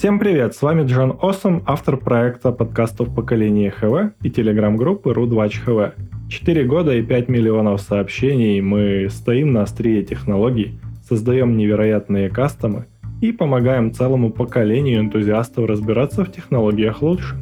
Всем привет, с вами Джон Осом, автор проекта подкастов поколения ХВ и телеграм-группы Рудвач ХВ. Четыре года и 5 миллионов сообщений мы стоим на острие технологий, создаем невероятные кастомы и помогаем целому поколению энтузиастов разбираться в технологиях лучше.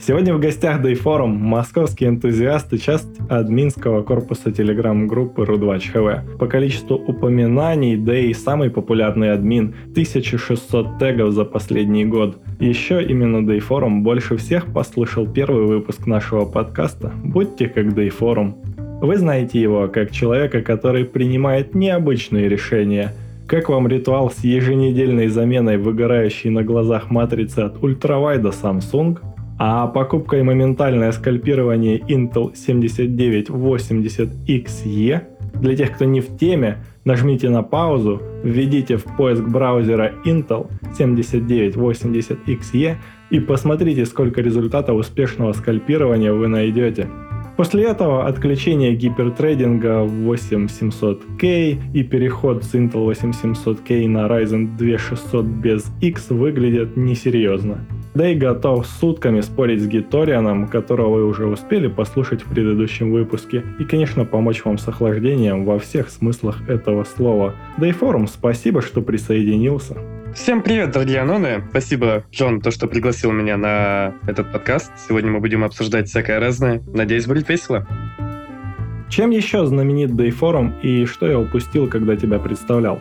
Сегодня в гостях Дейфорум московские энтузиасты, часть админского корпуса телеграм-группы Рудвач ХВ. По количеству упоминаний Дэй самый популярный админ, 1600 тегов за последний год. Еще именно Дейфорум больше всех послушал первый выпуск нашего подкаста «Будьте как Дейфорум». Вы знаете его как человека, который принимает необычные решения – как вам ритуал с еженедельной заменой выгорающей на глазах матрицы от ультравайда Samsung? А покупка и моментальное скальпирование Intel 7980XE для тех, кто не в теме, нажмите на паузу, введите в поиск браузера Intel 7980XE и посмотрите, сколько результатов успешного скальпирования вы найдете. После этого отключение гипертрейдинга в 8700K и переход с Intel 8700K на Ryzen 2600 без X выглядят несерьезно. Да и готов сутками спорить с Гиторианом, которого вы уже успели послушать в предыдущем выпуске, и, конечно, помочь вам с охлаждением во всех смыслах этого слова. Да и форум, спасибо, что присоединился. Всем привет, дорогие аноны. Спасибо, Джон, то, что пригласил меня на этот подкаст. Сегодня мы будем обсуждать всякое разное. Надеюсь, будет весело. Чем еще знаменит Дейфорум и что я упустил, когда тебя представлял?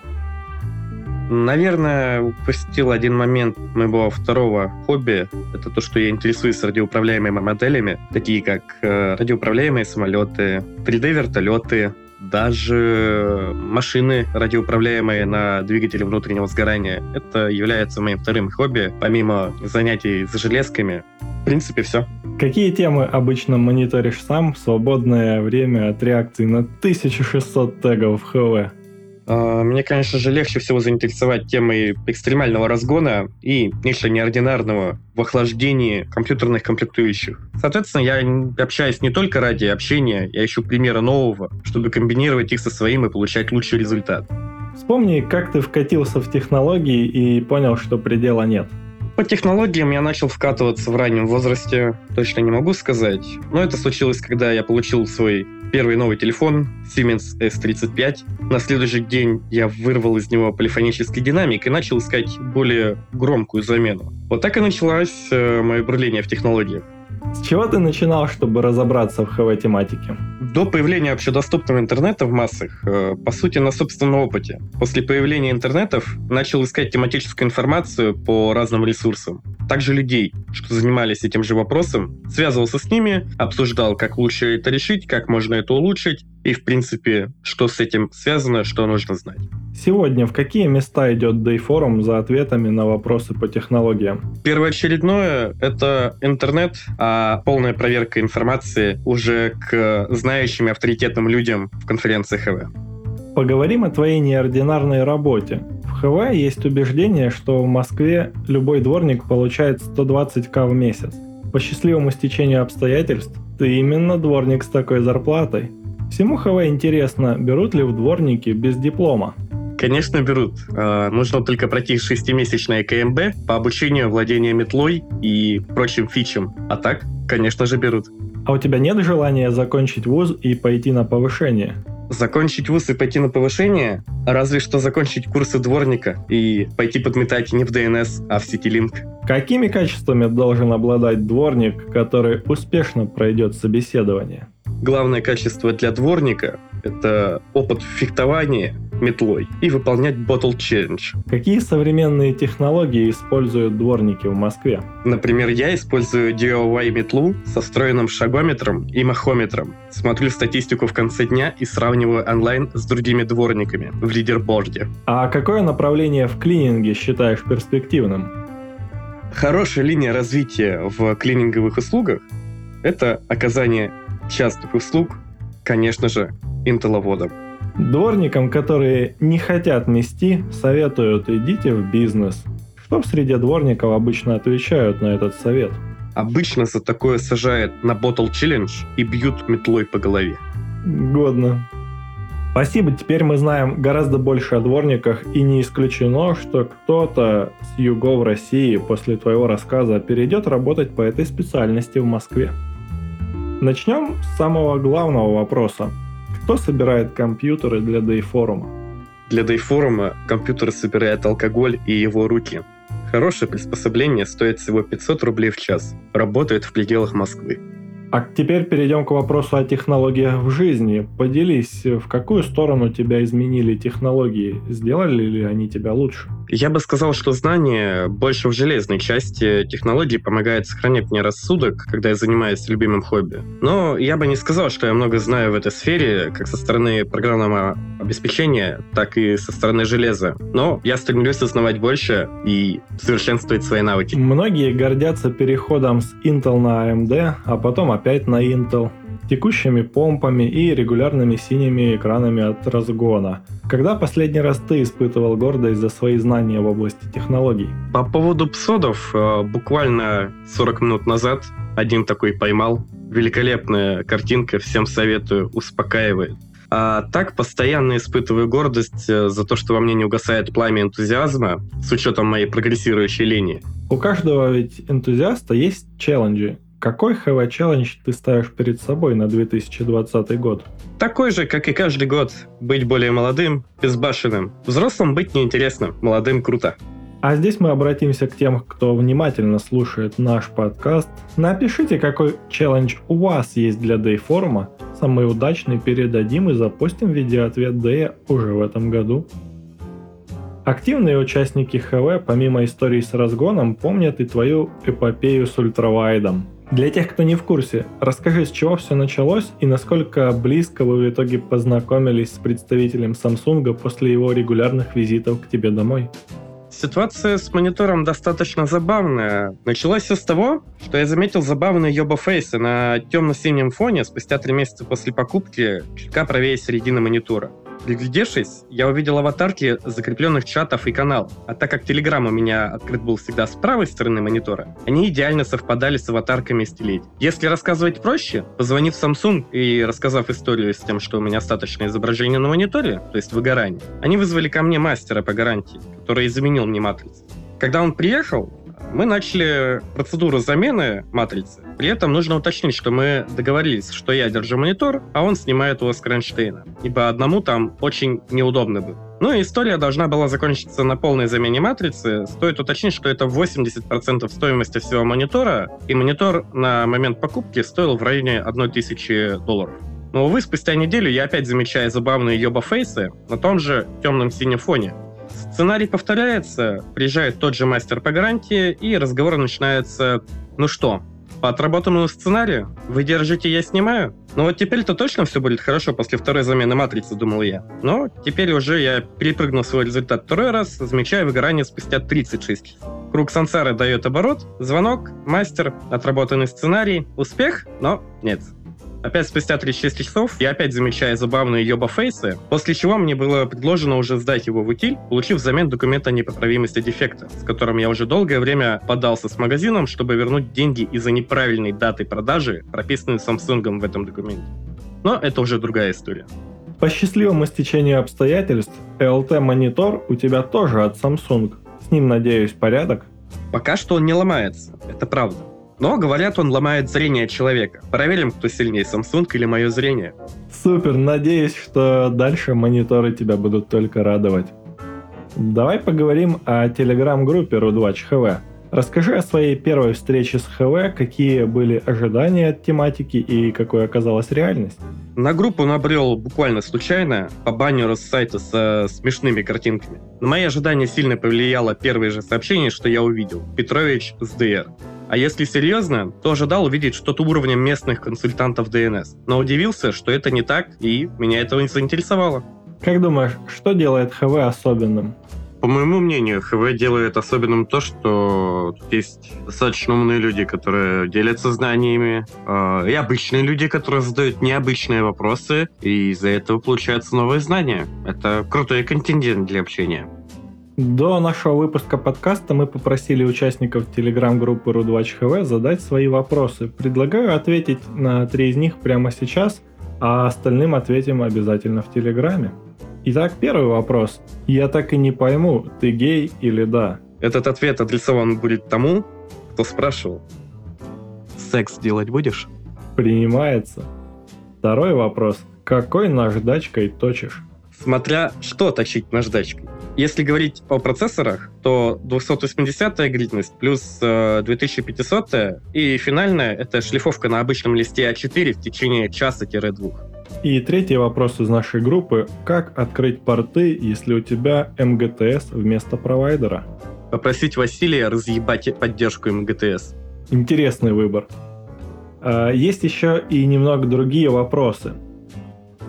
Наверное, упустил один момент моего второго хобби. Это то, что я интересуюсь радиоуправляемыми моделями, такие как э, радиоуправляемые самолеты, 3D-вертолеты, даже машины радиоуправляемые на двигателе внутреннего сгорания. Это является моим вторым хобби, помимо занятий с железками. В принципе, все. Какие темы обычно мониторишь сам в свободное время от реакции на 1600 тегов в ХВ? А, мне, конечно же, легче всего заинтересовать темой экстремального разгона и нечто неординарного в охлаждении компьютерных комплектующих. Соответственно, я общаюсь не только ради общения, я ищу примеры нового, чтобы комбинировать их со своим и получать лучший результат. Вспомни, как ты вкатился в технологии и понял, что предела нет. По технологиям я начал вкатываться в раннем возрасте, точно не могу сказать. Но это случилось, когда я получил свой первый новый телефон Siemens S35. На следующий день я вырвал из него полифонический динамик и начал искать более громкую замену. Вот так и началось э, мое бурление в технологиях. С чего ты начинал, чтобы разобраться в ХВ-тематике? До появления общедоступного интернета в массах, э, по сути, на собственном опыте. После появления интернетов начал искать тематическую информацию по разным ресурсам. Также людей, что занимались этим же вопросом, связывался с ними, обсуждал, как лучше это решить, как можно это улучшить, и, в принципе, что с этим связано, что нужно знать. Сегодня в какие места идет Day Forum за ответами на вопросы по технологиям? Первоочередное — это интернет, а полная проверка информации уже к знающим и авторитетным людям в конференции ХВ. Поговорим о твоей неординарной работе. В ХВ есть убеждение, что в Москве любой дворник получает 120к в месяц. По счастливому стечению обстоятельств, ты именно дворник с такой зарплатой. Всему ХВ интересно, берут ли в дворники без диплома? Конечно, берут. А, нужно только пройти шестимесячное КМБ по обучению владения метлой и прочим фичам. А так, конечно же, берут. А у тебя нет желания закончить вуз и пойти на повышение? Закончить вуз и пойти на повышение? Разве что закончить курсы дворника и пойти подметать не в DNS, а в CityLink. Какими качествами должен обладать дворник, который успешно пройдет собеседование? Главное качество для дворника — это опыт фехтования метлой и выполнять Bottle Challenge. Какие современные технологии используют дворники в Москве? Например, я использую DIY метлу со встроенным шагометром и махометром. Смотрю статистику в конце дня и сравниваю онлайн с другими дворниками в лидерборде. А какое направление в клининге считаешь перспективным? Хорошая линия развития в клининговых услугах — это оказание частных услуг, конечно же, интеловодом. Дворникам, которые не хотят мести, советуют идите в бизнес. Что в среде дворников обычно отвечают на этот совет? Обычно за такое сажают на Bottle Challenge и бьют метлой по голове. Годно. Спасибо, теперь мы знаем гораздо больше о дворниках, и не исключено, что кто-то с югов России после твоего рассказа перейдет работать по этой специальности в Москве. Начнем с самого главного вопроса. Кто собирает компьютеры для Дейфорума? Для Дейфорума компьютер собирает алкоголь и его руки. Хорошее приспособление стоит всего 500 рублей в час. Работает в пределах Москвы. А теперь перейдем к вопросу о технологиях в жизни. Поделись, в какую сторону тебя изменили технологии? Сделали ли они тебя лучше? Я бы сказал, что знание больше в железной части технологий помогает сохранять мне рассудок, когда я занимаюсь любимым хобби. Но я бы не сказал, что я много знаю в этой сфере, как со стороны программного обеспечения, так и со стороны железа. Но я стремлюсь узнавать больше и совершенствовать свои навыки. Многие гордятся переходом с Intel на AMD, а потом опять на Intel текущими помпами и регулярными синими экранами от разгона. Когда последний раз ты испытывал гордость за свои знания в области технологий? По поводу псодов, э, буквально 40 минут назад один такой поймал. Великолепная картинка, всем советую, успокаивает. А так постоянно испытываю гордость э, за то, что во мне не угасает пламя энтузиазма с учетом моей прогрессирующей линии. У каждого ведь энтузиаста есть челленджи, какой ХВ челлендж ты ставишь перед собой на 2020 год? Такой же, как и каждый год. Быть более молодым, безбашенным. Взрослым быть неинтересно, молодым круто. А здесь мы обратимся к тем, кто внимательно слушает наш подкаст. Напишите, какой челлендж у вас есть для Дейфорума. Самый удачный передадим и запустим видеоответ Дэя уже в этом году. Активные участники ХВ, помимо истории с разгоном, помнят и твою эпопею с ультравайдом. Для тех, кто не в курсе, расскажи, с чего все началось и насколько близко вы в итоге познакомились с представителем Samsung после его регулярных визитов к тебе домой. Ситуация с монитором достаточно забавная. Началось все с того, что я заметил забавные йоба-фейсы на темно-синем фоне спустя три месяца после покупки, чутка правее середины монитора. Приглядевшись, я увидел аватарки закрепленных чатов и каналов. А так как Telegram у меня открыт был всегда с правой стороны монитора, они идеально совпадали с аватарками стилей. Если рассказывать проще, позвонив Samsung и рассказав историю с тем, что у меня остаточное изображение на мониторе, то есть выгорание, они вызвали ко мне мастера по гарантии, который заменил мне матрицу. Когда он приехал, мы начали процедуру замены матрицы. При этом нужно уточнить, что мы договорились, что я держу монитор, а он снимает его с кронштейна. Ибо одному там очень неудобно было. Ну и история должна была закончиться на полной замене матрицы. Стоит уточнить, что это 80% стоимости всего монитора, и монитор на момент покупки стоил в районе 1000 долларов. Но, увы, спустя неделю я опять замечаю забавные йоба-фейсы на том же темном синем фоне. Сценарий повторяется, приезжает тот же мастер по гарантии, и разговор начинается «Ну что, по отработанному сценарию? Вы держите, я снимаю?» Ну вот теперь-то точно все будет хорошо после второй замены матрицы, думал я. Но теперь уже я перепрыгнул свой результат второй раз, замечая выгорание спустя 36 часов. Круг сансары дает оборот, звонок, мастер, отработанный сценарий, успех, но нет. Опять спустя 36 часов я опять замечаю забавные йоба-фейсы, после чего мне было предложено уже сдать его в утиль, получив взамен документ о непоправимости дефекта, с которым я уже долгое время подался с магазином, чтобы вернуть деньги из-за неправильной даты продажи, прописанной Samsung в этом документе. Но это уже другая история. По счастливому стечению обстоятельств, LT-монитор у тебя тоже от Samsung. С ним, надеюсь, порядок? Пока что он не ломается, это правда. Но, говорят, он ломает зрение человека. Проверим, кто сильнее, Samsung или мое зрение. Супер, надеюсь, что дальше мониторы тебя будут только радовать. Давай поговорим о телеграм-группе RUDWatch Расскажи о своей первой встрече с ХВ, какие были ожидания от тематики и какой оказалась реальность. На группу набрел буквально случайно по баннеру с сайта со смешными картинками. На мои ожидания сильно повлияло первое же сообщение, что я увидел. Петрович с ДР. А если серьезно, то ожидал увидеть что-то уровня местных консультантов DNS. Но удивился, что это не так, и меня это не заинтересовало. Как думаешь, что делает ХВ особенным? По моему мнению, ХВ делает особенным то, что есть достаточно умные люди, которые делятся знаниями, э, и обычные люди, которые задают необычные вопросы, и из-за этого получаются новые знания. Это крутой контингент для общения. До нашего выпуска подкаста мы попросили участников телеграм-группы Рудвач ХВ задать свои вопросы. Предлагаю ответить на три из них прямо сейчас. а остальным ответим обязательно в Телеграме. Итак, первый вопрос. Я так и не пойму, ты гей или да? Этот ответ адресован будет тому, кто спрашивал. Секс делать будешь? Принимается. Второй вопрос. Какой наждачкой точишь? Смотря что точить наждачкой. Если говорить о процессорах, то 280-я гридность плюс э, 2500 и финальная — это шлифовка на обычном листе А4 в течение часа-двух. И третий вопрос из нашей группы. Как открыть порты, если у тебя МГТС вместо провайдера? Попросить Василия разъебать поддержку МГТС. Интересный выбор. А, есть еще и немного другие вопросы.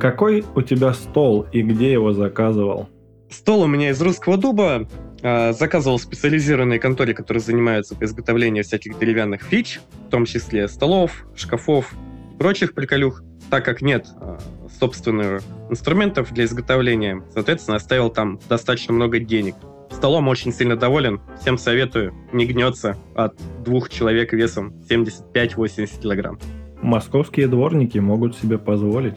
Какой у тебя стол и где его заказывал? Стол у меня из русского дуба. А, заказывал в специализированной конторе, которые занимаются по изготовлению всяких деревянных фич, в том числе столов, шкафов, прочих приколюх. Так как нет а, собственных инструментов для изготовления, соответственно, оставил там достаточно много денег. Столом очень сильно доволен. Всем советую. Не гнется от двух человек весом 75-80 килограмм. Московские дворники могут себе позволить.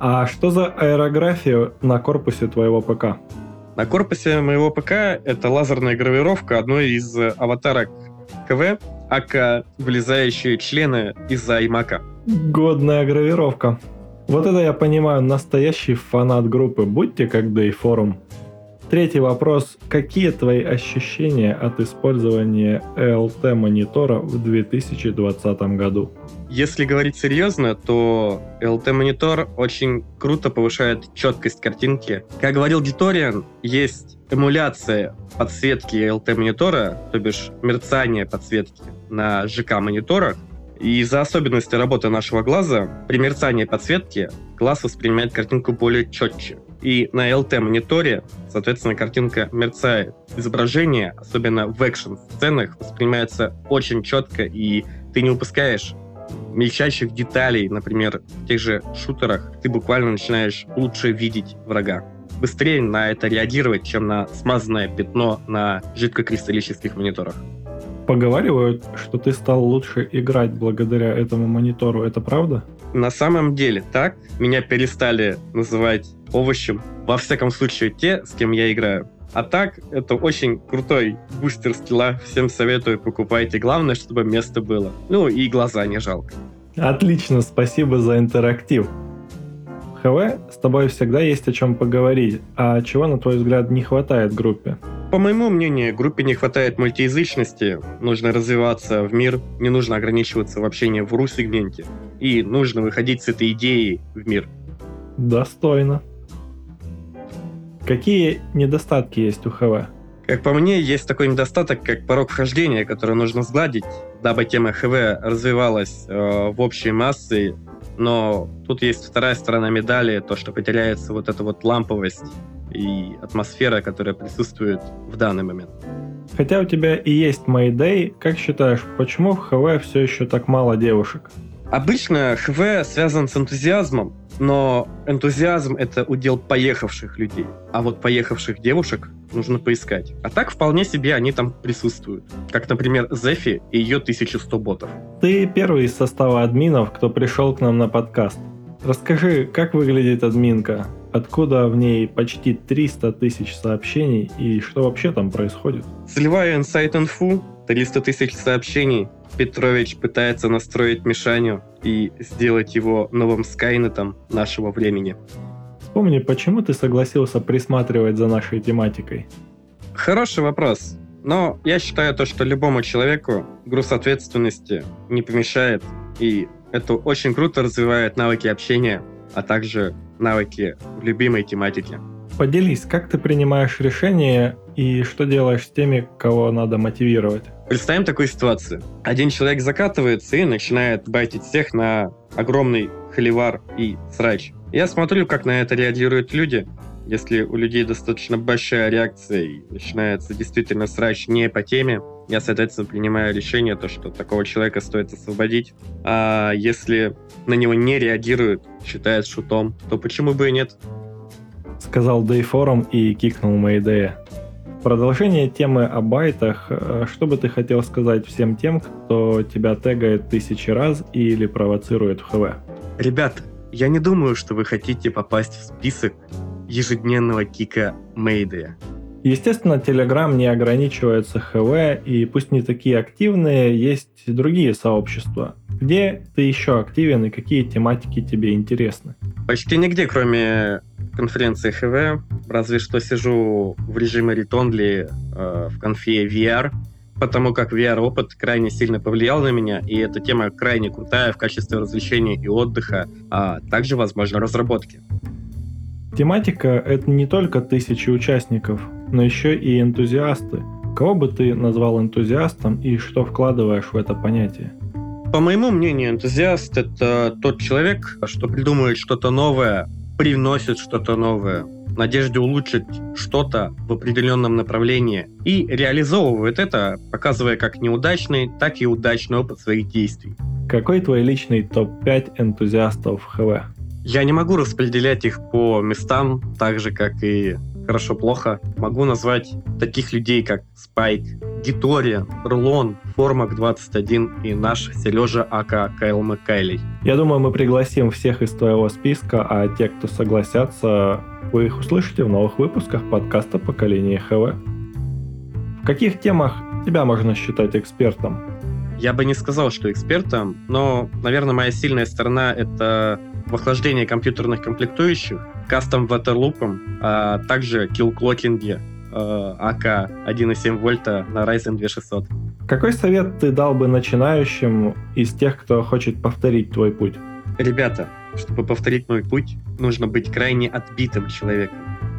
А что за аэрография на корпусе твоего ПК? На корпусе моего ПК это лазерная гравировка одной из аватарок КВ, ака вылезающие члены из-за iMac. Годная гравировка. Вот это я понимаю, настоящий фанат группы. Будьте как Day Forum. Третий вопрос. Какие твои ощущения от использования LT-монитора в 2020 году? Если говорить серьезно, то LT-монитор очень круто повышает четкость картинки. Как говорил Диториан, есть эмуляция подсветки LT-монитора, то бишь мерцание подсветки на ЖК-мониторах, и из-за особенности работы нашего глаза, при мерцании подсветки глаз воспринимает картинку более четче. И на LT-мониторе, соответственно, картинка мерцает. Изображение, особенно в экшн-сценах, воспринимается очень четко, и ты не упускаешь мельчайших деталей, например, в тех же шутерах, ты буквально начинаешь лучше видеть врага. Быстрее на это реагировать, чем на смазанное пятно на жидкокристаллических мониторах. Поговаривают, что ты стал лучше играть благодаря этому монитору. Это правда? На самом деле так. Меня перестали называть овощем. Во всяком случае, те, с кем я играю. А так, это очень крутой бустер скилла. Всем советую, покупайте. Главное, чтобы место было. Ну и глаза не жалко. Отлично, спасибо за интерактив. ХВ, с тобой всегда есть о чем поговорить. А чего, на твой взгляд, не хватает группе? По моему мнению, группе не хватает мультиязычности, нужно развиваться в мир, не нужно ограничиваться в общении в ру-сегменте, и нужно выходить с этой идеей в мир. Достойно. Какие недостатки есть у ХВ? Как по мне, есть такой недостаток, как порог вхождения, который нужно сгладить, дабы тема ХВ развивалась э, в общей массе. Но тут есть вторая сторона медали, то, что потеряется вот эта вот ламповость и атмосфера, которая присутствует в данный момент. Хотя у тебя и есть Mayday, как считаешь, почему в ХВ все еще так мало девушек? Обычно ХВ связан с энтузиазмом, но энтузиазм — это удел поехавших людей. А вот поехавших девушек нужно поискать. А так вполне себе они там присутствуют. Как, например, Зефи и ее 1100 ботов. Ты первый из состава админов, кто пришел к нам на подкаст. Расскажи, как выглядит админка? Откуда в ней почти 300 тысяч сообщений и что вообще там происходит? Сливаю инсайт-инфу, 300 тысяч сообщений, Петрович пытается настроить Мишаню и сделать его новым Скайнетом нашего времени. Вспомни, почему ты согласился присматривать за нашей тематикой? Хороший вопрос. Но я считаю то, что любому человеку груз ответственности не помешает, и это очень круто развивает навыки общения, а также навыки в любимой тематике. Поделись, как ты принимаешь решения и что делаешь с теми, кого надо мотивировать? Представим такую ситуацию. Один человек закатывается и начинает байтить всех на огромный холивар и срач. Я смотрю, как на это реагируют люди. Если у людей достаточно большая реакция и начинается действительно срач не по теме, я, соответственно, принимаю решение, то, что такого человека стоит освободить. А если на него не реагируют, считают шутом, то почему бы и нет? Сказал Дейфорум и кикнул Мэйдея. Продолжение темы о байтах. Э, что бы ты хотел сказать всем тем, кто тебя тегает тысячи раз или провоцирует в ХВ? Ребята, я не думаю, что вы хотите попасть в список ежедневного кика Мейдея. Естественно, Telegram не ограничивается ХВ, и пусть не такие активные, есть другие сообщества. Где ты еще активен и какие тематики тебе интересны? Почти нигде, кроме конференции ХВ, разве что сижу в режиме read-only э, в конфе VR, потому как VR-опыт крайне сильно повлиял на меня, и эта тема крайне крутая в качестве развлечения и отдыха, а также, возможно, разработки. Тематика — это не только тысячи участников, но еще и энтузиасты. Кого бы ты назвал энтузиастом и что вкладываешь в это понятие? По моему мнению, энтузиаст — это тот человек, что придумывает что-то новое, привносит что-то новое, надежде улучшить что-то в определенном направлении и реализовывает это, показывая как неудачный, так и удачный опыт своих действий. Какой твой личный топ-5 энтузиастов ХВ? Я не могу распределять их по местам, так же, как и хорошо-плохо. Могу назвать таких людей, как Спайк, Гитория, Рулон, Формак 21 и наш Сережа АК Кайл Маккайлей. Я думаю, мы пригласим всех из твоего списка, а те, кто согласятся, вы их услышите в новых выпусках подкаста «Поколение ХВ». В каких темах тебя можно считать экспертом? Я бы не сказал, что экспертом, но, наверное, моя сильная сторона — это в компьютерных комплектующих, кастом ватерлупом, а также килл-клокинге АК 1,7 вольта на Ryzen 2600. Какой совет ты дал бы начинающим из тех, кто хочет повторить твой путь? Ребята, чтобы повторить мой путь, нужно быть крайне отбитым человеком.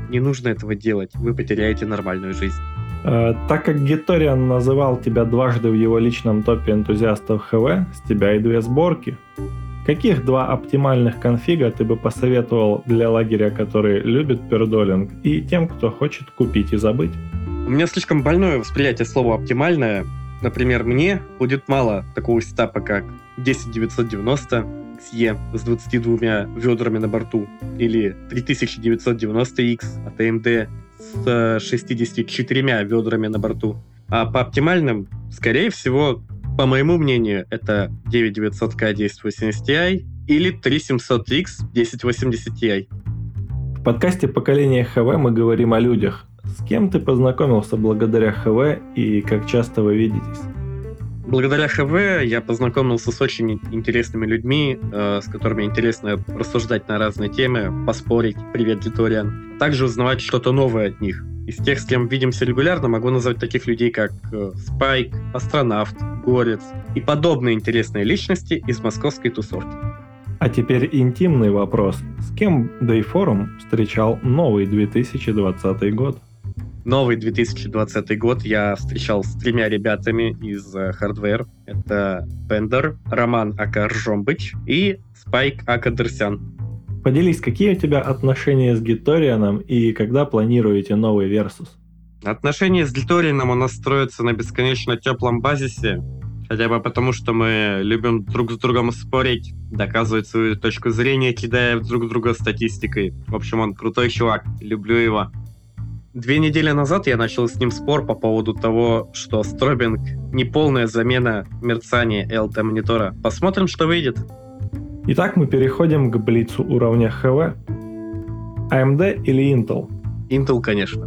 Не нужно этого делать, вы потеряете нормальную жизнь. Э, так как Гиториан называл тебя дважды в его личном топе энтузиастов ХВ, с тебя и две сборки. Каких два оптимальных конфига ты бы посоветовал для лагеря, который любит пердолинг, и тем, кто хочет купить и забыть? У меня слишком больное восприятие слова «оптимальное». Например, мне будет мало такого сетапа, как 10990 XE с 22 ведрами на борту или 3990X от AMD с 64 ведрами на борту. А по оптимальным, скорее всего, по моему мнению, это 9900K 1080 Ti или 3700X 1080 Ti. В подкасте «Поколение ХВ» мы говорим о людях. С кем ты познакомился благодаря ХВ и как часто вы видитесь? Благодаря ХВ я познакомился с очень интересными людьми, э, с которыми интересно рассуждать на разные темы, поспорить, привет, Литориан, также узнавать что-то новое от них. Из тех, с кем видимся регулярно, могу назвать таких людей, как э, Спайк, Астронавт, Горец и подобные интересные личности из московской тусовки. А теперь интимный вопрос. С кем Dayforum встречал новый 2020 год? Новый 2020 год я встречал с тремя ребятами из uh, Hardware. Это Бендер, Роман Ака Ржомбыч и Спайк Ака Дерсян. Поделись, какие у тебя отношения с Гиторианом и когда планируете новый Versus? Отношения с Гиторианом у нас строятся на бесконечно теплом базисе, хотя бы потому, что мы любим друг с другом спорить, доказывать свою точку зрения, кидая друг друга статистикой. В общем, он крутой чувак, люблю его. Две недели назад я начал с ним спор по поводу того, что стробинг — не полная замена мерцания LT-монитора. Посмотрим, что выйдет. Итак, мы переходим к блицу уровня ХВ. AMD или Intel? Intel, конечно.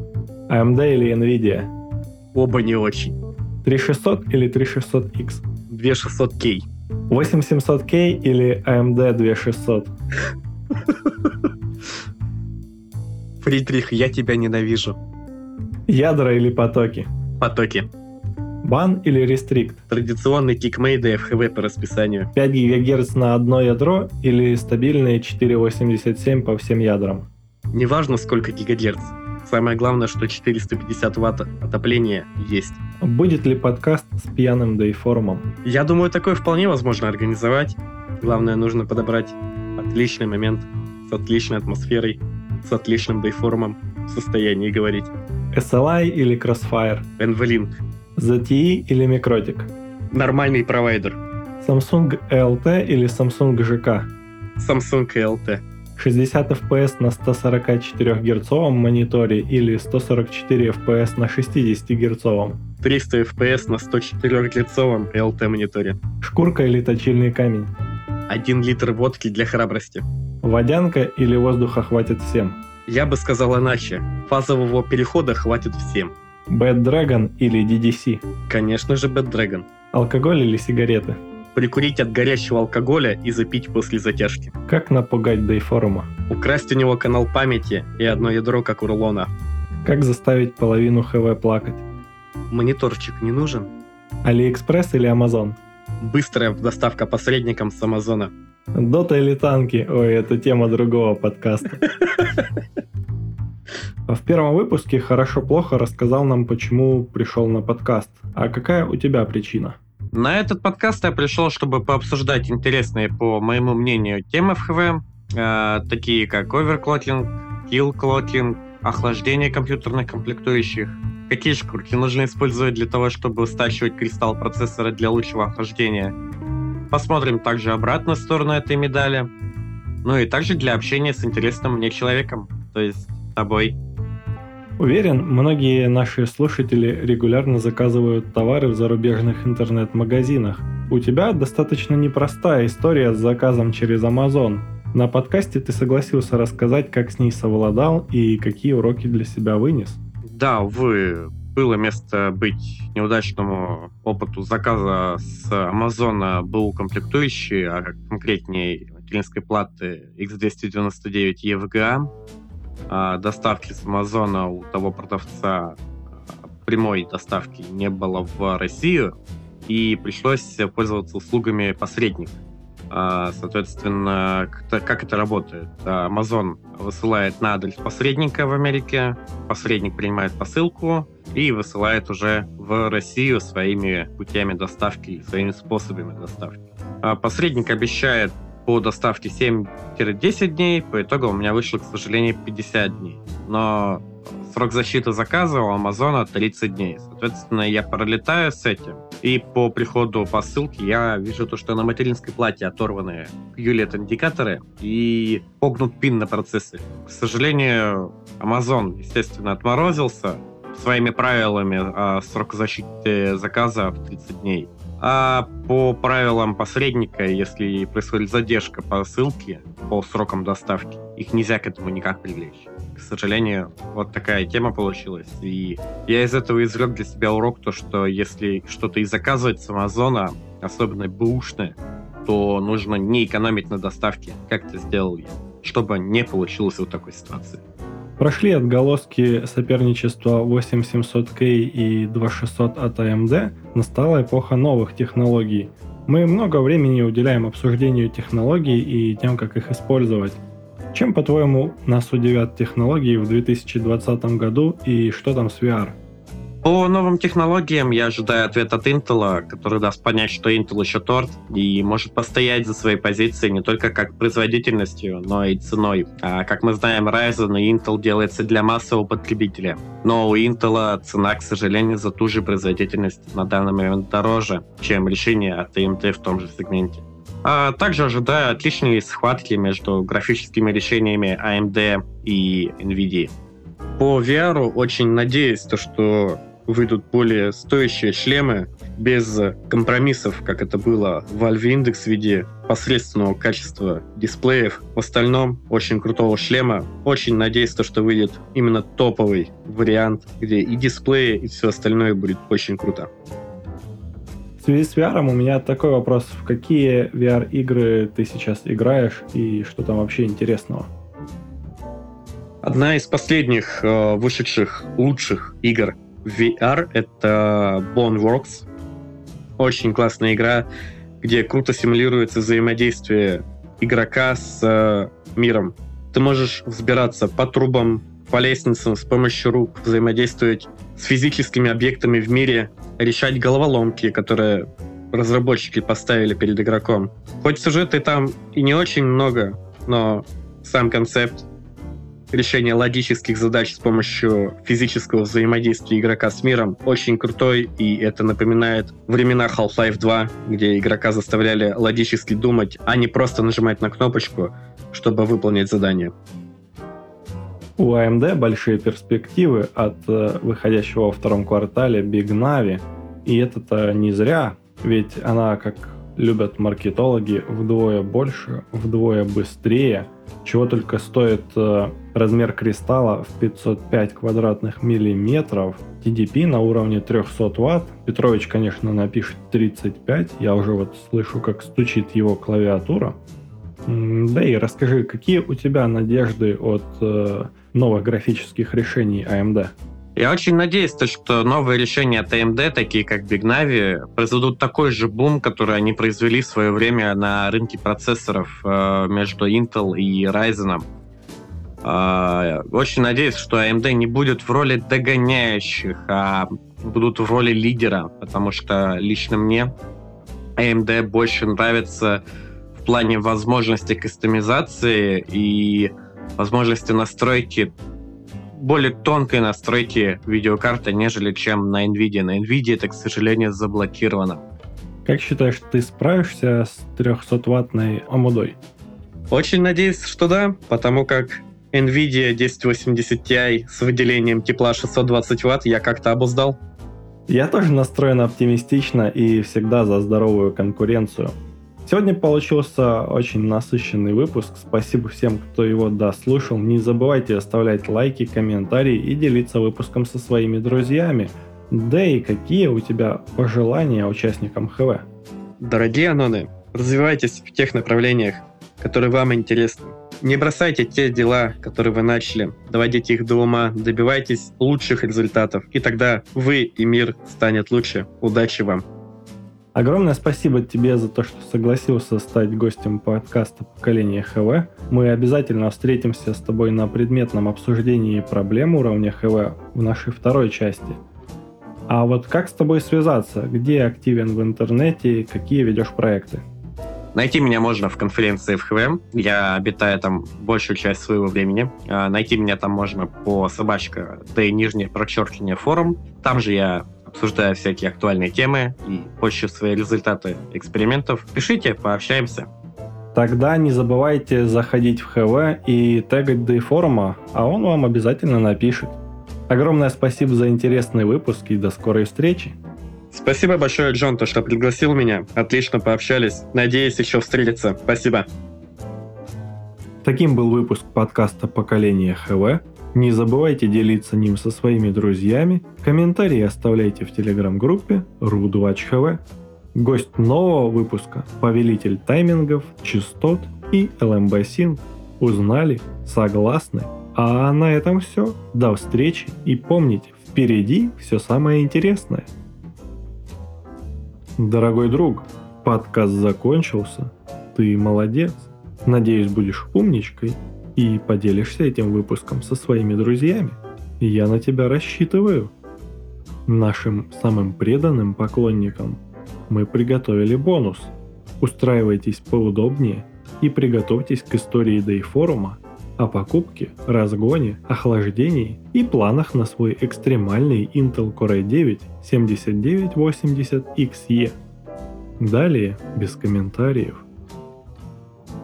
AMD или Nvidia? Оба не очень. 3600 или 3600X? 2600K. 8700K или AMD 2600? Фридрих, я тебя ненавижу. Ядра или потоки? Потоки. Бан или рестрикт? Традиционный кикмейд и FHV по расписанию. 5 ГГц на одно ядро или стабильные 487 по всем ядрам? Неважно, сколько гигагерц. Самое главное, что 450 ватт отопления есть. Будет ли подкаст с пьяным дейформом? Я думаю, такое вполне возможно организовать. Главное, нужно подобрать отличный момент с отличной атмосферой, с отличным дейформом в состоянии говорить. SLI или Crossfire? NVLink. ZTE или Microtik? Нормальный провайдер. Samsung LT или Samsung GK? Samsung LT. 60 FPS на 144 герцовом мониторе или 144 FPS на 60 герцовом? 300 FPS на 104 герцовом LT мониторе. Шкурка или точильный камень? Один литр водки для храбрости. Водянка или воздуха хватит всем? Я бы сказал иначе. Фазового перехода хватит всем. Bad Dragon или DDC? Конечно же, Bad Dragon. Алкоголь или сигареты? Прикурить от горящего алкоголя и запить после затяжки. Как напугать Дейфорума? Украсть у него канал памяти и одно ядро, как у рулона. Как заставить половину ХВ плакать? Мониторчик не нужен? Алиэкспресс или Амазон? Быстрая доставка посредникам с Амазона. Дота или танки? Ой, это тема другого подкаста. В первом выпуске «Хорошо-плохо» рассказал нам, почему пришел на подкаст. А какая у тебя причина? На этот подкаст я пришел, чтобы пообсуждать интересные, по моему мнению, темы в ХВ, э, такие как оверклокинг, килл-клокинг, охлаждение компьютерных комплектующих, какие шкурки нужно использовать для того, чтобы стачивать кристалл процессора для лучшего охлаждения. Посмотрим также обратную сторону этой медали. Ну и также для общения с интересным мне человеком, то есть тобой. Уверен, многие наши слушатели регулярно заказывают товары в зарубежных интернет-магазинах. У тебя достаточно непростая история с заказом через Amazon. На подкасте ты согласился рассказать, как с ней совладал и какие уроки для себя вынес. Да, увы, было место быть неудачному опыту заказа с Амазона был комплектующий, а конкретнее материнской платы X299 EVGA. А доставки с Амазона у того продавца а, прямой доставки не было в Россию, и пришлось пользоваться услугами посредника. А, соответственно, как это работает? Amazon высылает на адрес посредника в Америке, посредник принимает посылку и высылает уже в Россию своими путями доставки, своими способами доставки. Посредник обещает по доставке 7-10 дней, по итогу у меня вышло, к сожалению, 50 дней. Но срок защиты заказа у Амазона 30 дней. Соответственно, я пролетаю с этим, и по приходу посылки я вижу то, что на материнской плате оторваны юлет индикаторы и погнут пин на процессе. К сожалению, Amazon, естественно, отморозился своими правилами о срок защиты заказа в 30 дней. А по правилам посредника, если происходит задержка посылки по срокам доставки, их нельзя к этому никак привлечь. К сожалению, вот такая тема получилась. И я из этого извлек для себя урок, то что если что-то и заказывать с Амазона, особенно бэушное, то нужно не экономить на доставке, как это сделал я, чтобы не получилось вот такой ситуации. Прошли отголоски соперничества 8700K и 2600 от AMD, настала эпоха новых технологий. Мы много времени уделяем обсуждению технологий и тем, как их использовать. Чем, по-твоему, нас удивят технологии в 2020 году и что там с VR? По новым технологиям я ожидаю ответ от Intel, который даст понять, что Intel еще торт и может постоять за свои позиции не только как производительностью, но и ценой. А, как мы знаем, Ryzen и Intel делается для массового потребителя. Но у Intel цена, к сожалению, за ту же производительность на данный момент дороже, чем решение от AMD в том же сегменте. А также ожидаю отличные схватки между графическими решениями AMD и NVIDIA. По VR очень надеюсь, то, что выйдут более стоящие шлемы без компромиссов, как это было в Valve Index в виде посредственного качества дисплеев. В остальном очень крутого шлема. Очень надеюсь, то, что выйдет именно топовый вариант, где и дисплеи, и все остальное будет очень круто. В связи с VR у меня такой вопрос. В какие VR-игры ты сейчас играешь и что там вообще интересного? Одна из последних э, вышедших лучших игр VR — это Boneworks. Очень классная игра, где круто симулируется взаимодействие игрока с э, миром. Ты можешь взбираться по трубам, по лестницам с помощью рук, взаимодействовать с физическими объектами в мире, решать головоломки, которые разработчики поставили перед игроком. Хоть сюжеты там и не очень много, но сам концепт решение логических задач с помощью физического взаимодействия игрока с миром очень крутой, и это напоминает времена Half-Life 2, где игрока заставляли логически думать, а не просто нажимать на кнопочку, чтобы выполнить задание. У AMD большие перспективы от э, выходящего во втором квартале Big Navi, и это-то не зря, ведь она, как любят маркетологи вдвое больше, вдвое быстрее, чего только стоит э, размер кристалла в 505 квадратных миллиметров, TDP на уровне 300 ватт. Петрович, конечно, напишет 35, я уже вот слышу, как стучит его клавиатура. Да и расскажи, какие у тебя надежды от э, новых графических решений AMD? Я очень надеюсь, что новые решения от AMD, такие как Big Navi, произведут такой же бум, который они произвели в свое время на рынке процессоров э, между Intel и Ryzen. Э, очень надеюсь, что AMD не будет в роли догоняющих, а будут в роли лидера, потому что лично мне AMD больше нравится в плане возможности кастомизации и возможности настройки более тонкой настройки видеокарты, нежели чем на NVIDIA. На NVIDIA это, к сожалению, заблокировано. Как считаешь, ты справишься с 300-ваттной амудой? Очень надеюсь, что да, потому как NVIDIA 1080 Ti с выделением тепла 620 Вт я как-то обуздал. Я тоже настроен оптимистично и всегда за здоровую конкуренцию. Сегодня получился очень насыщенный выпуск. Спасибо всем, кто его дослушал. Не забывайте оставлять лайки, комментарии и делиться выпуском со своими друзьями. Да и какие у тебя пожелания участникам ХВ? Дорогие аноны, развивайтесь в тех направлениях, которые вам интересны. Не бросайте те дела, которые вы начали, доводите их до ума, добивайтесь лучших результатов, и тогда вы и мир станет лучше. Удачи вам! Огромное спасибо тебе за то, что согласился стать гостем подкаста «Поколение ХВ». Мы обязательно встретимся с тобой на предметном обсуждении проблем уровня ХВ в нашей второй части. А вот как с тобой связаться? Где активен в интернете? Какие ведешь проекты? Найти меня можно в конференции в ХВ. Я обитаю там большую часть своего времени. А, найти меня там можно по собачка, да и нижнее прочеркивание форум. Там же я обсуждая всякие актуальные темы и свои результаты экспериментов. Пишите, пообщаемся. Тогда не забывайте заходить в ХВ и тегать до форума, а он вам обязательно напишет. Огромное спасибо за интересный выпуск и до скорой встречи. Спасибо большое, Джон, то, что пригласил меня. Отлично пообщались. Надеюсь, еще встретиться. Спасибо. Таким был выпуск подкаста «Поколение ХВ». Не забывайте делиться ним со своими друзьями. Комментарии оставляйте в телеграм-группе RU2HV. Гость нового выпуска – повелитель таймингов, частот и LMB Sync. Узнали? Согласны? А на этом все. До встречи и помните, впереди все самое интересное. Дорогой друг, подкаст закончился. Ты молодец. Надеюсь, будешь умничкой и поделишься этим выпуском со своими друзьями. Я на тебя рассчитываю. Нашим самым преданным поклонникам мы приготовили бонус. Устраивайтесь поудобнее и приготовьтесь к истории Дейфорума о покупке, разгоне, охлаждении и планах на свой экстремальный Intel Core i9 7980XE. Далее, без комментариев –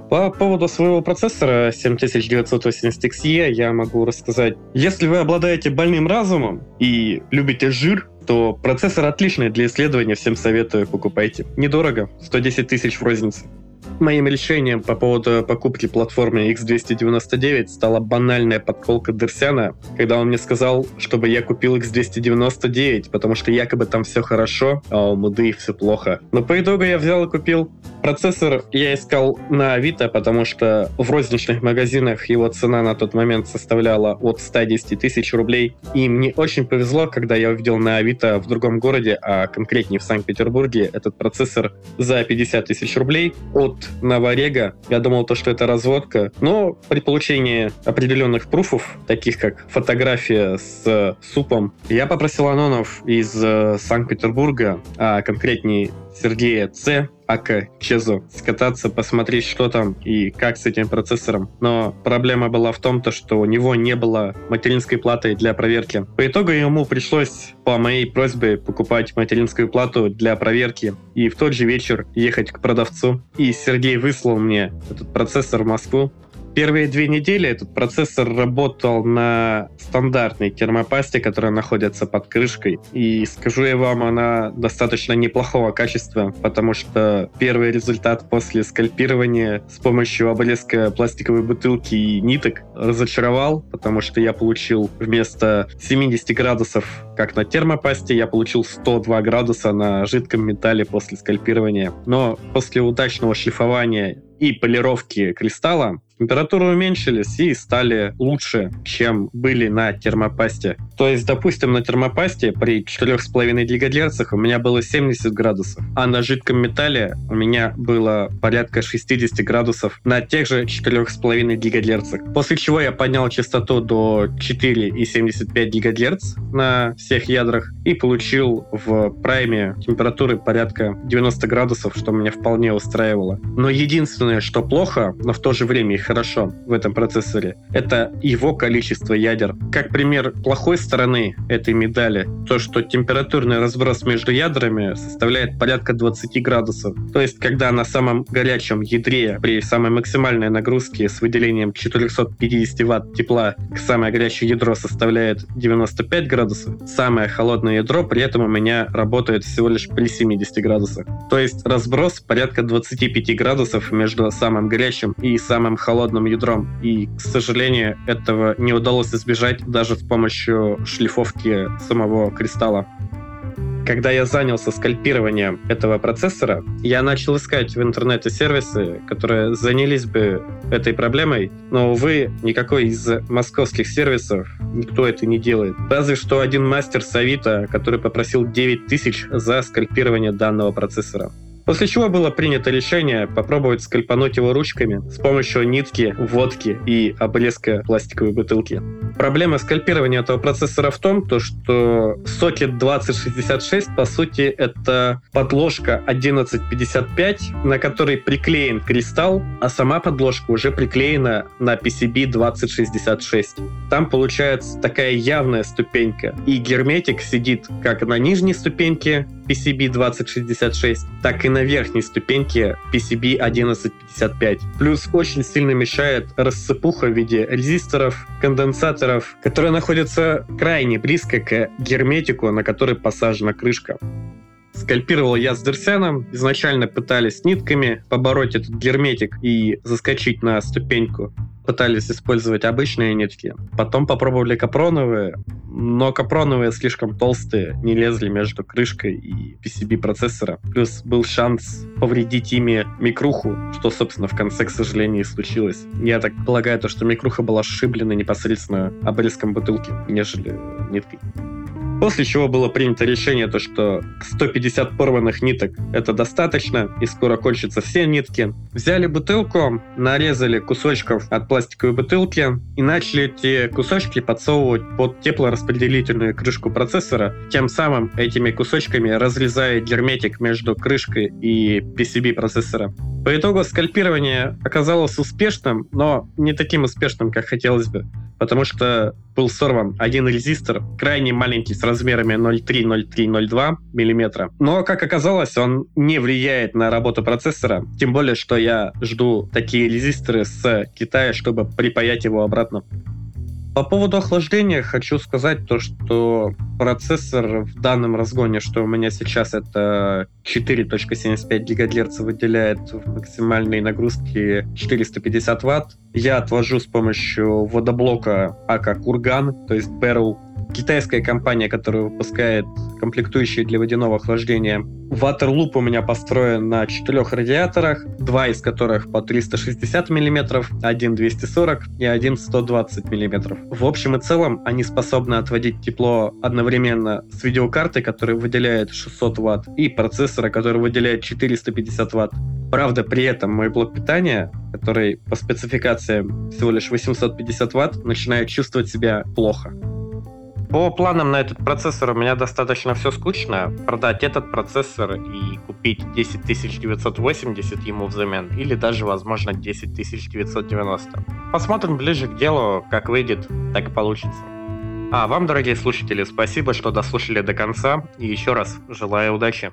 по поводу своего процессора 7980XE я могу рассказать. Если вы обладаете больным разумом и любите жир, то процессор отличный для исследования, всем советую, покупайте. Недорого, 110 тысяч в рознице. Моим решением по поводу покупки платформы X299 стала банальная подколка Дерсяна, когда он мне сказал, чтобы я купил X299, потому что якобы там все хорошо, а у Муды все плохо. Но по итогу я взял и купил. Процессор я искал на Авито, потому что в розничных магазинах его цена на тот момент составляла от 110 тысяч рублей. И мне очень повезло, когда я увидел на Авито в другом городе, а конкретнее в Санкт-Петербурге, этот процессор за 50 тысяч рублей от Новорега. Я думал, то, что это разводка. Но при получении определенных пруфов, таких как фотография с супом, я попросил Анонов из э, Санкт-Петербурга, а конкретнее Сергея Ц, ака Чезу, скататься, посмотреть, что там и как с этим процессором. Но проблема была в том, то, что у него не было материнской платы для проверки. По итогу ему пришлось по моей просьбе покупать материнскую плату для проверки и в тот же вечер ехать к продавцу. И Сергей выслал мне этот процессор в Москву Первые две недели этот процессор работал на стандартной термопасте, которая находится под крышкой. И скажу я вам, она достаточно неплохого качества, потому что первый результат после скальпирования с помощью обрезка пластиковой бутылки и ниток разочаровал, потому что я получил вместо 70 градусов, как на термопасте, я получил 102 градуса на жидком металле после скальпирования. Но после удачного шлифования и полировки кристалла температуры уменьшились и стали лучше, чем были на термопасте. То есть, допустим, на термопасте при 4,5 ГГц у меня было 70 градусов, а на жидком металле у меня было порядка 60 градусов на тех же 4,5 ГГц. После чего я поднял частоту до 4,75 ГГц на всех ядрах и получил в прайме температуры порядка 90 градусов, что меня вполне устраивало. Но единственное, что плохо, но в то же время их хорошо в этом процессоре, это его количество ядер. Как пример плохой стороны этой медали, то, что температурный разброс между ядрами составляет порядка 20 градусов. То есть, когда на самом горячем ядре при самой максимальной нагрузке с выделением 450 ватт тепла самое горячее ядро составляет 95 градусов, самое холодное ядро при этом у меня работает всего лишь при 70 градусах. То есть разброс порядка 25 градусов между самым горячим и самым холодным ядром. И, к сожалению, этого не удалось избежать даже с помощью шлифовки самого кристалла. Когда я занялся скальпированием этого процессора, я начал искать в интернете сервисы, которые занялись бы этой проблемой, но, увы, никакой из московских сервисов никто это не делает. Разве что один мастер с Авито, который попросил 9 тысяч за скальпирование данного процессора. После чего было принято решение попробовать скальпануть его ручками с помощью нитки, водки и обрезка пластиковой бутылки. Проблема скальпирования этого процессора в том, то, что сокет 2066, по сути, это подложка 1155, на которой приклеен кристалл, а сама подложка уже приклеена на PCB 2066. Там получается такая явная ступенька. И герметик сидит как на нижней ступеньке PCB 2066, так и на верхней ступеньке PCB 1155. Плюс очень сильно мешает рассыпуха в виде резисторов, конденсаторов, которые находятся крайне близко к герметику, на который посажена крышка. Скальпировал я с Дерсяном. Изначально пытались нитками побороть этот герметик и заскочить на ступеньку. Пытались использовать обычные нитки. Потом попробовали капроновые, но капроновые слишком толстые, не лезли между крышкой и PCB процессора. Плюс был шанс повредить ими микруху, что, собственно, в конце, к сожалению, и случилось. Я так полагаю, то, что микруха была сшиблена непосредственно обрезком бутылки, нежели ниткой. После чего было принято решение, то, что 150 порванных ниток это достаточно, и скоро кончатся все нитки. Взяли бутылку, нарезали кусочков от пластиковой бутылки и начали эти кусочки подсовывать под теплораспределительную крышку процессора, тем самым этими кусочками разрезая герметик между крышкой и PCB процессора. По итогу скальпирование оказалось успешным, но не таким успешным, как хотелось бы, потому что был сорван один резистор, крайне маленький, размерами 0,3-0,3-0,2 мм. Но, как оказалось, он не влияет на работу процессора, тем более, что я жду такие резисторы с Китая, чтобы припаять его обратно. По поводу охлаждения хочу сказать то, что процессор в данном разгоне, что у меня сейчас это 4.75 ГГц выделяет в максимальной нагрузке 450 Вт. Я отвожу с помощью водоблока АК Курган, то есть Barrel китайская компания, которая выпускает комплектующие для водяного охлаждения. Waterloop у меня построен на четырех радиаторах, два из которых по 360 мм, один 240 и один 120 мм. В общем и целом они способны отводить тепло одновременно с видеокартой, которая выделяет 600 Вт, и процессора, который выделяет 450 Вт. Правда, при этом мой блок питания, который по спецификациям всего лишь 850 Вт, начинает чувствовать себя плохо. По планам на этот процессор у меня достаточно все скучно. Продать этот процессор и купить 10980 ему взамен, или даже, возможно, 10990. Посмотрим ближе к делу, как выйдет, так и получится. А вам, дорогие слушатели, спасибо, что дослушали до конца, и еще раз желаю удачи.